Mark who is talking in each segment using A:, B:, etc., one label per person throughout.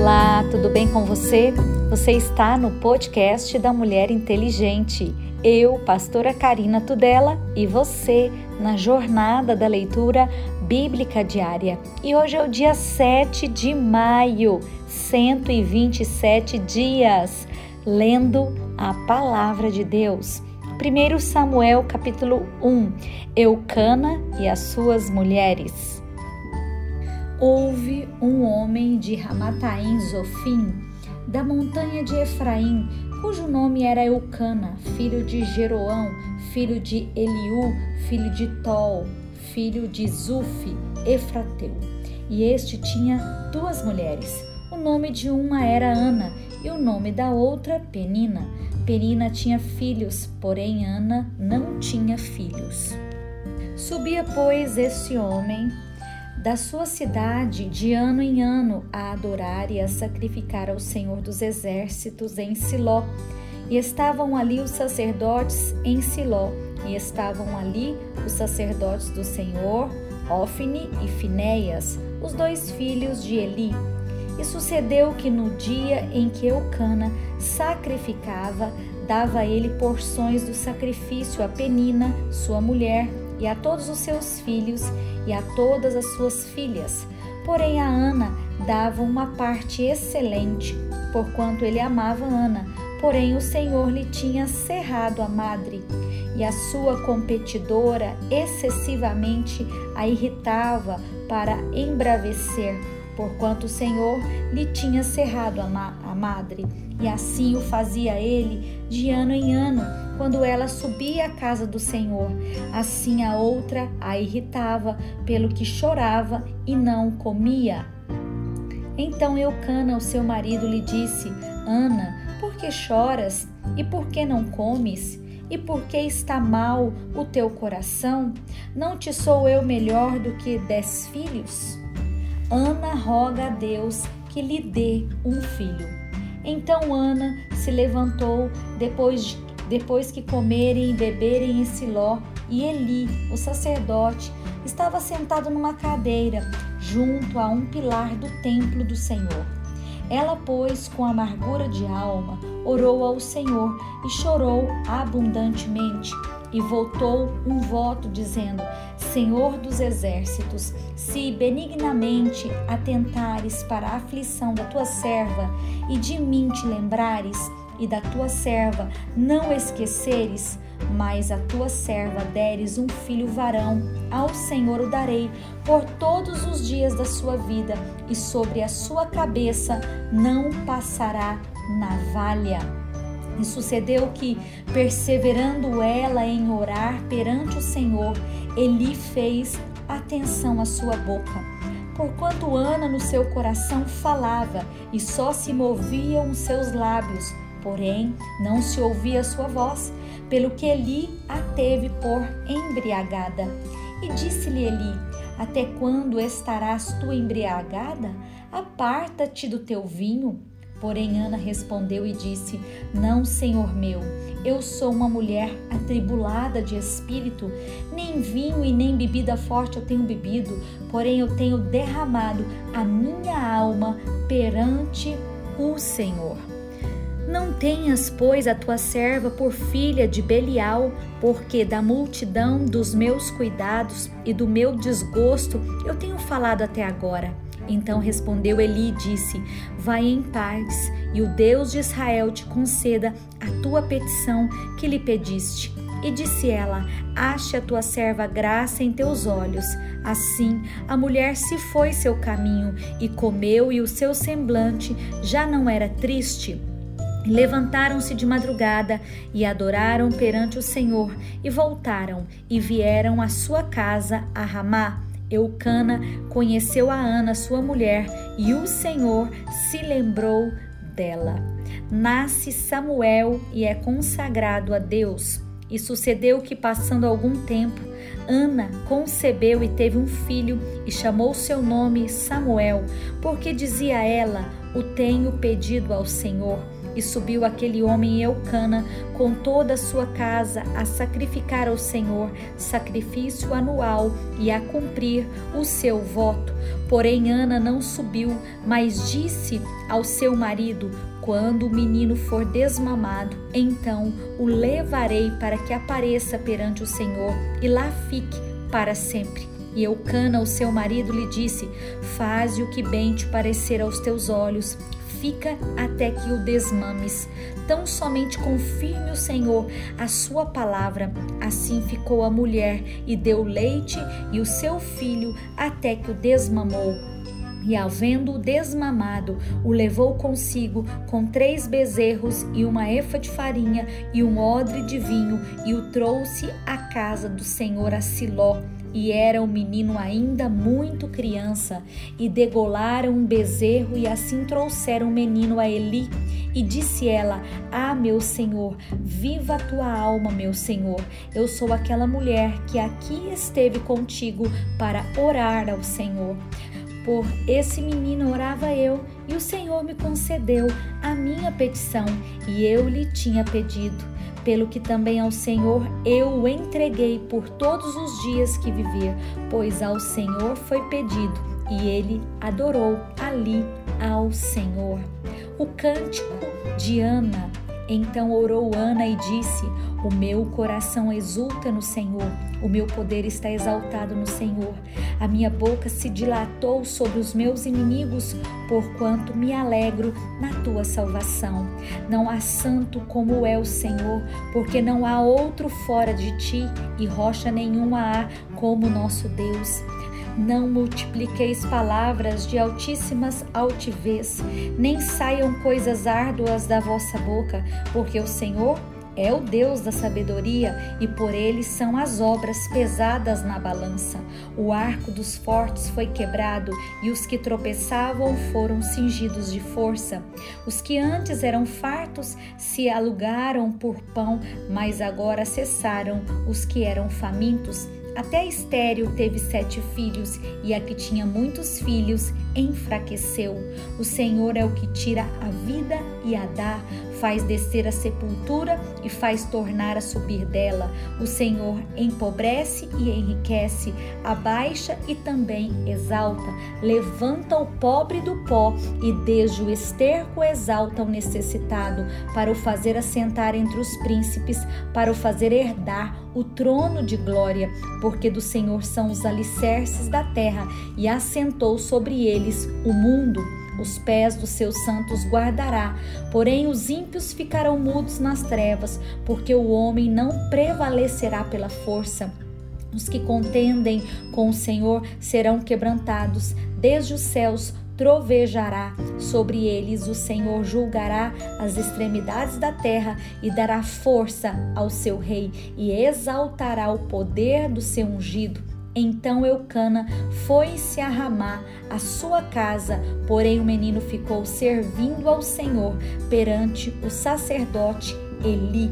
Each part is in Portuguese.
A: Olá, tudo bem com você? Você está no podcast da Mulher Inteligente. Eu, pastora Karina Tudela, e você na jornada da leitura bíblica diária. E hoje é o dia 7 de maio, 127 dias, lendo a palavra de Deus. 1 Samuel capítulo 1 Eucana e as suas mulheres. Houve um homem de Ramataim Zofim, da montanha de Efraim, cujo nome era Eucana, filho de Jeroão, filho de Eliú, filho de Tol, filho de Zufi, Efrateu. E este tinha duas mulheres. O nome de uma era Ana e o nome da outra Penina. Penina tinha filhos, porém Ana não tinha filhos. Subia, pois, esse homem da sua cidade de ano em ano a adorar e a sacrificar ao Senhor dos Exércitos em Siló. E estavam ali os sacerdotes em Siló, e estavam ali os sacerdotes do Senhor, Ofne e Finéias, os dois filhos de Eli. E sucedeu que no dia em que Eucana sacrificava, dava ele porções do sacrifício a Penina, sua mulher, e a todos os seus filhos e a todas as suas filhas. Porém, a Ana dava uma parte excelente, porquanto ele amava Ana. Porém, o Senhor lhe tinha cerrado a madre, e a sua competidora excessivamente a irritava para embravecer, porquanto o Senhor lhe tinha cerrado a, ma a madre. E assim o fazia ele de ano em ano, quando ela subia à casa do Senhor. Assim a outra a irritava, pelo que chorava e não comia. Então Eucana, o seu marido, lhe disse: Ana, por que choras e por que não comes? E por que está mal o teu coração? Não te sou eu melhor do que dez filhos? Ana roga a Deus que lhe dê um filho. Então Ana se levantou depois, depois que comerem e beberem em Siló, e Eli, o sacerdote, estava sentado numa cadeira junto a um pilar do templo do Senhor. Ela, pois, com amargura de alma, orou ao Senhor e chorou abundantemente e voltou um voto dizendo: Senhor dos exércitos, se benignamente atentares para a aflição da tua serva e de mim te lembrares e da tua serva não esqueceres, mas a tua serva deres um filho varão, ao Senhor o darei por todos os dias da sua vida, e sobre a sua cabeça não passará navalha. E sucedeu que, perseverando ela em orar perante o Senhor, Eli fez atenção à sua boca. Porquanto Ana no seu coração falava e só se moviam os seus lábios, porém não se ouvia sua voz, pelo que Eli a teve por embriagada. E disse-lhe Eli: Até quando estarás tu embriagada? Aparta-te do teu vinho. Porém, Ana respondeu e disse: Não, senhor meu, eu sou uma mulher atribulada de espírito, nem vinho e nem bebida forte eu tenho bebido, porém eu tenho derramado a minha alma perante o Senhor. Não tenhas, pois, a tua serva por filha de Belial, porque da multidão dos meus cuidados e do meu desgosto eu tenho falado até agora. Então respondeu Eli e disse: Vai em paz, e o Deus de Israel te conceda a tua petição que lhe pediste. E disse ela: Ache a tua serva graça em teus olhos. Assim a mulher se foi seu caminho e comeu, e o seu semblante já não era triste. Levantaram-se de madrugada e adoraram perante o Senhor, e voltaram e vieram à sua casa a Ramá. Eucana conheceu a Ana, sua mulher, e o Senhor se lembrou dela. Nasce Samuel e é consagrado a Deus. E sucedeu que, passando algum tempo, Ana concebeu e teve um filho e chamou seu nome Samuel, porque dizia ela: O tenho pedido ao Senhor E subiu aquele homem Eucana com toda a sua casa a sacrificar ao Senhor sacrifício anual e a cumprir o seu voto. Porém, Ana não subiu, mas disse ao seu marido: quando o menino for desmamado, então o levarei para que apareça perante o Senhor e lá fique para sempre. E Eucana, o seu marido, lhe disse: Faze o que bem te parecer aos teus olhos, fica até que o desmames. Tão somente confirme o Senhor a sua palavra. Assim ficou a mulher e deu leite e o seu filho até que o desmamou e, havendo-o desmamado, o levou consigo com três bezerros e uma efa de farinha e um odre de vinho, e o trouxe à casa do Senhor a Siló. E era o menino ainda muito criança, e degolaram um bezerro, e assim trouxeram o menino a Eli. E disse ela: Ah, meu senhor, viva a tua alma, meu senhor. Eu sou aquela mulher que aqui esteve contigo para orar ao Senhor. Por esse menino orava eu, e o Senhor me concedeu a minha petição, e eu lhe tinha pedido. Pelo que também ao Senhor eu o entreguei por todos os dias que vivia, pois ao Senhor foi pedido, e ele adorou ali ao Senhor. O cântico de Ana. Então orou Ana e disse: O meu coração exulta no Senhor o meu poder está exaltado no Senhor. A minha boca se dilatou sobre os meus inimigos, porquanto me alegro na tua salvação. Não há santo como é o Senhor, porque não há outro fora de ti, e rocha nenhuma há como nosso Deus. Não multipliqueis palavras de altíssimas altivez, nem saiam coisas árduas da vossa boca, porque o Senhor é o Deus da sabedoria e por ele são as obras pesadas na balança. O arco dos fortes foi quebrado e os que tropeçavam foram cingidos de força. Os que antes eram fartos se alugaram por pão, mas agora cessaram os que eram famintos. Até Estéreo teve sete filhos, e a que tinha muitos filhos enfraqueceu. O Senhor é o que tira a vida e a dá, faz descer a sepultura e faz tornar a subir dela. O Senhor empobrece e enriquece, abaixa e também exalta. Levanta o pobre do pó e desde o esterco exalta o necessitado, para o fazer assentar entre os príncipes, para o fazer herdar o trono de glória, porque do Senhor são os alicerces da terra e assentou sobre eles o mundo. Os pés dos seus santos guardará, porém os ímpios ficarão mudos nas trevas, porque o homem não prevalecerá pela força. Os que contendem com o Senhor serão quebrantados, desde os céus trovejará sobre eles, o Senhor julgará as extremidades da terra e dará força ao seu rei e exaltará o poder do seu ungido. Então Eucana foi-se a Ramá, a sua casa, porém o menino ficou servindo ao Senhor perante o sacerdote Eli.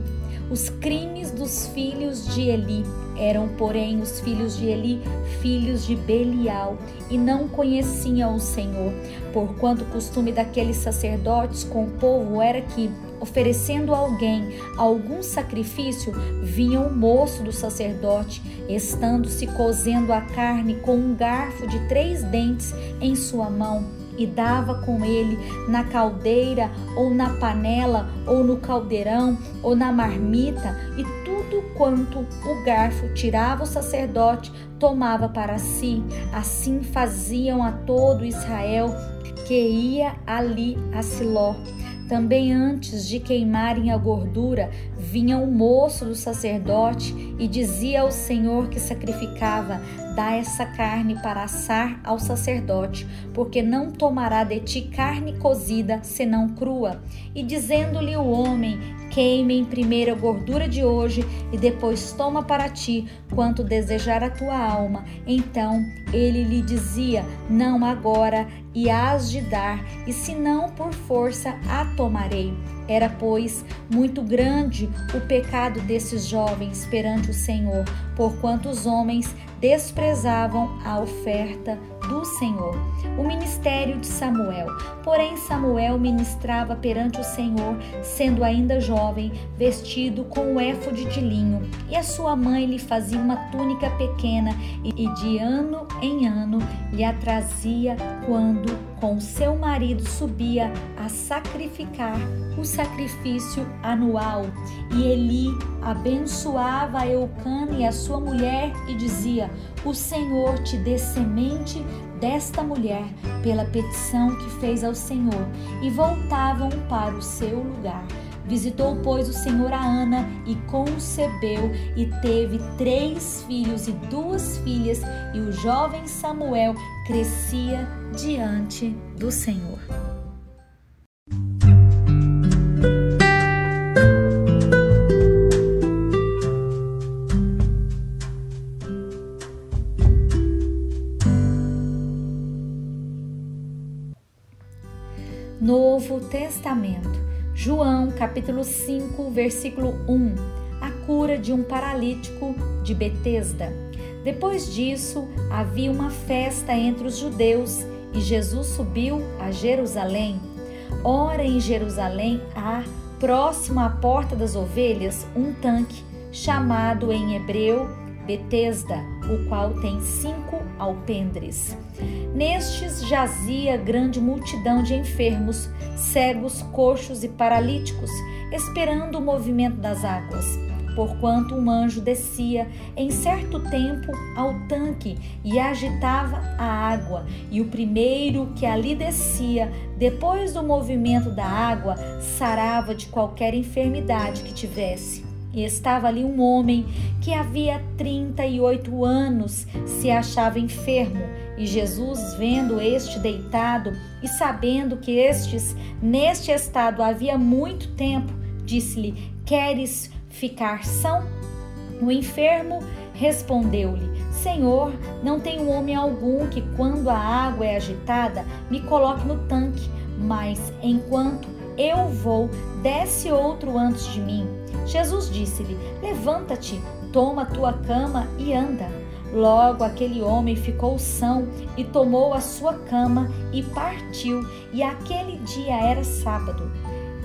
A: Os crimes dos filhos de Eli eram, porém, os filhos de Eli, filhos de Belial, e não conheciam o Senhor, porquanto o costume daqueles sacerdotes com o povo era que, oferecendo a alguém algum sacrifício, vinha o moço do sacerdote, estando-se cozendo a carne com um garfo de três dentes em sua mão e dava com ele na caldeira ou na panela ou no caldeirão ou na marmita e tudo quanto o garfo tirava o sacerdote tomava para si. Assim faziam a todo Israel que ia ali a Siló. Também antes de queimarem a gordura, vinha o moço do sacerdote e dizia ao Senhor que sacrificava: Dá essa carne para assar ao sacerdote, porque não tomará de ti carne cozida, senão crua. E dizendo-lhe o homem: Queime em primeiro a gordura de hoje e depois toma para ti quanto desejar a tua alma. Então ele lhe dizia: Não agora, e hás de dar, e se não por força a tomarei. Era, pois, muito grande o pecado desses jovens perante o Senhor, porquanto os homens desprezavam a oferta do Senhor. O ministério de Samuel. Porém, Samuel ministrava perante o Senhor, sendo ainda jovem, vestido com o éfode de linho, e a sua mãe lhe fazia uma túnica pequena e de ano em ano lhe a trazia quando com seu marido subia a sacrificar o sacrifício anual. E Eli abençoava Eucana e a sua mulher e dizia: O Senhor te dê semente desta mulher pela petição que fez ao Senhor. E voltavam para o seu lugar. Visitou, pois, o Senhor a Ana e concebeu e teve três filhos e duas filhas, e o jovem Samuel crescia diante do Senhor. Novo Testamento. João, capítulo 5, versículo 1. A cura de um paralítico de Betesda. Depois disso, havia uma festa entre os judeus e Jesus subiu a Jerusalém. Ora, em Jerusalém há, próximo à porta das ovelhas, um tanque, chamado em hebreu Betesda, o qual tem cinco alpendres. Nestes jazia grande multidão de enfermos, cegos, coxos e paralíticos, esperando o movimento das águas. Porquanto um anjo descia em certo tempo ao tanque e agitava a água, e o primeiro que ali descia, depois do movimento da água, sarava de qualquer enfermidade que tivesse. E estava ali um homem que havia 38 anos se achava enfermo. E Jesus, vendo este deitado e sabendo que estes neste estado havia muito tempo, disse-lhe: Queres ficar são? O enfermo respondeu-lhe: Senhor, não tenho homem algum que, quando a água é agitada, me coloque no tanque, mas enquanto eu vou, desce outro antes de mim. Jesus disse-lhe: Levanta-te, toma tua cama e anda. Logo aquele homem ficou são e tomou a sua cama e partiu, e aquele dia era sábado.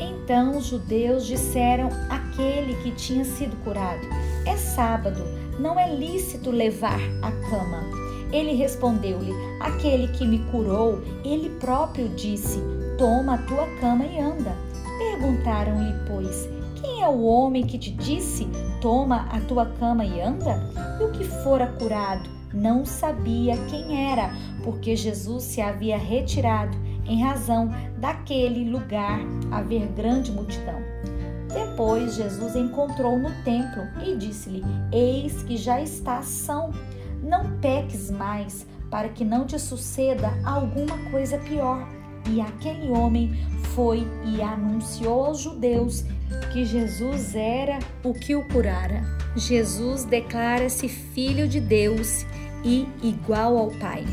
A: Então os judeus disseram àquele que tinha sido curado: É sábado, não é lícito levar a cama. Ele respondeu-lhe: Aquele que me curou, ele próprio disse: Toma a tua cama e anda. Perguntaram-lhe, pois, quem é o homem que te disse: Toma a tua cama e anda? E o que fora curado não sabia quem era, porque Jesus se havia retirado em razão daquele lugar haver grande multidão. Depois Jesus encontrou no templo e disse-lhe: Eis que já está são. Não peques mais, para que não te suceda alguma coisa pior. E aquele homem foi e anunciou aos judeus que Jesus era o que o curara. Jesus declara-se filho de Deus e igual ao Pai.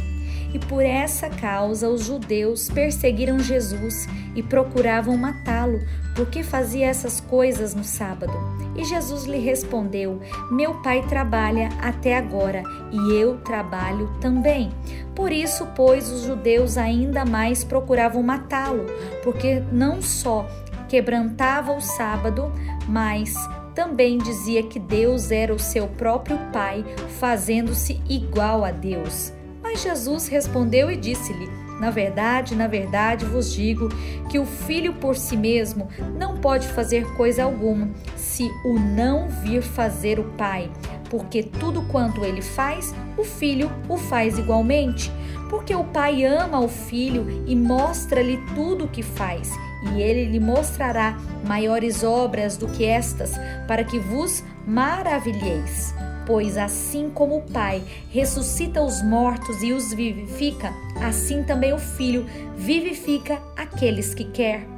A: E por essa causa os judeus perseguiram Jesus e procuravam matá-lo, porque fazia essas coisas no sábado. E Jesus lhe respondeu: Meu pai trabalha até agora e eu trabalho também. Por isso, pois, os judeus ainda mais procuravam matá-lo, porque não só quebrantava o sábado, mas também dizia que Deus era o seu próprio Pai, fazendo-se igual a Deus. Mas Jesus respondeu e disse-lhe: Na verdade, na verdade vos digo que o filho por si mesmo não pode fazer coisa alguma, se o não vir fazer o Pai, porque tudo quanto ele faz, o filho o faz igualmente. Porque o Pai ama o filho e mostra-lhe tudo o que faz e ele lhe mostrará maiores obras do que estas, para que vos maravilheis. Pois assim como o Pai ressuscita os mortos e os vivifica, assim também o Filho vivifica aqueles que quer.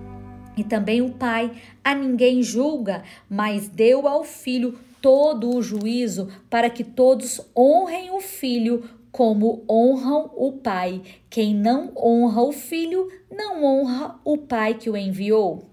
A: E também o Pai a ninguém julga, mas deu ao Filho todo o juízo para que todos honrem o Filho como honram o Pai. Quem não honra o Filho, não honra o Pai que o enviou.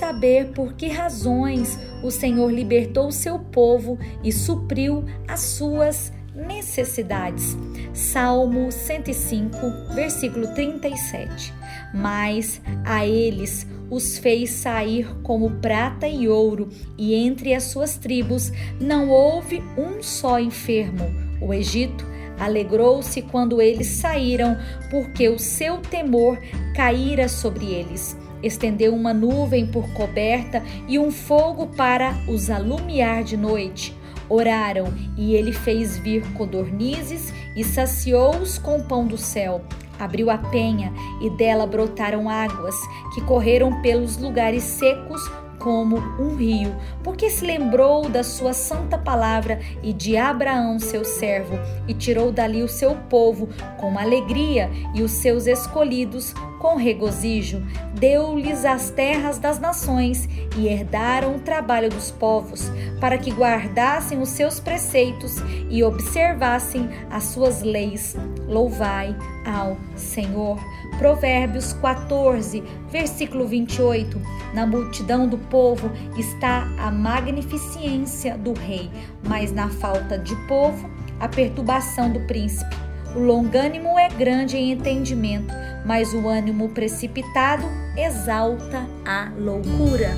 A: Saber por que razões o Senhor libertou seu povo e supriu as suas necessidades. Salmo 105, versículo 37. Mas a eles os fez sair como prata e ouro, e entre as suas tribos não houve um só enfermo. O Egito alegrou-se quando eles saíram, porque o seu temor caíra sobre eles. Estendeu uma nuvem por coberta e um fogo para os alumiar de noite. Oraram e ele fez vir codornizes e saciou-os com pão do céu abriu a penha e dela brotaram águas que correram pelos lugares secos como um rio, porque se lembrou da sua santa palavra e de Abraão, seu servo, e tirou dali o seu povo com alegria e os seus escolhidos com regozijo. Deu-lhes as terras das nações e herdaram o trabalho dos povos, para que guardassem os seus preceitos e observassem as suas leis. Louvai ao Senhor. Provérbios 14, versículo 28. Na multidão do povo está a magnificência do rei, mas na falta de povo, a perturbação do príncipe. O longânimo é grande em entendimento, mas o ânimo precipitado exalta a loucura.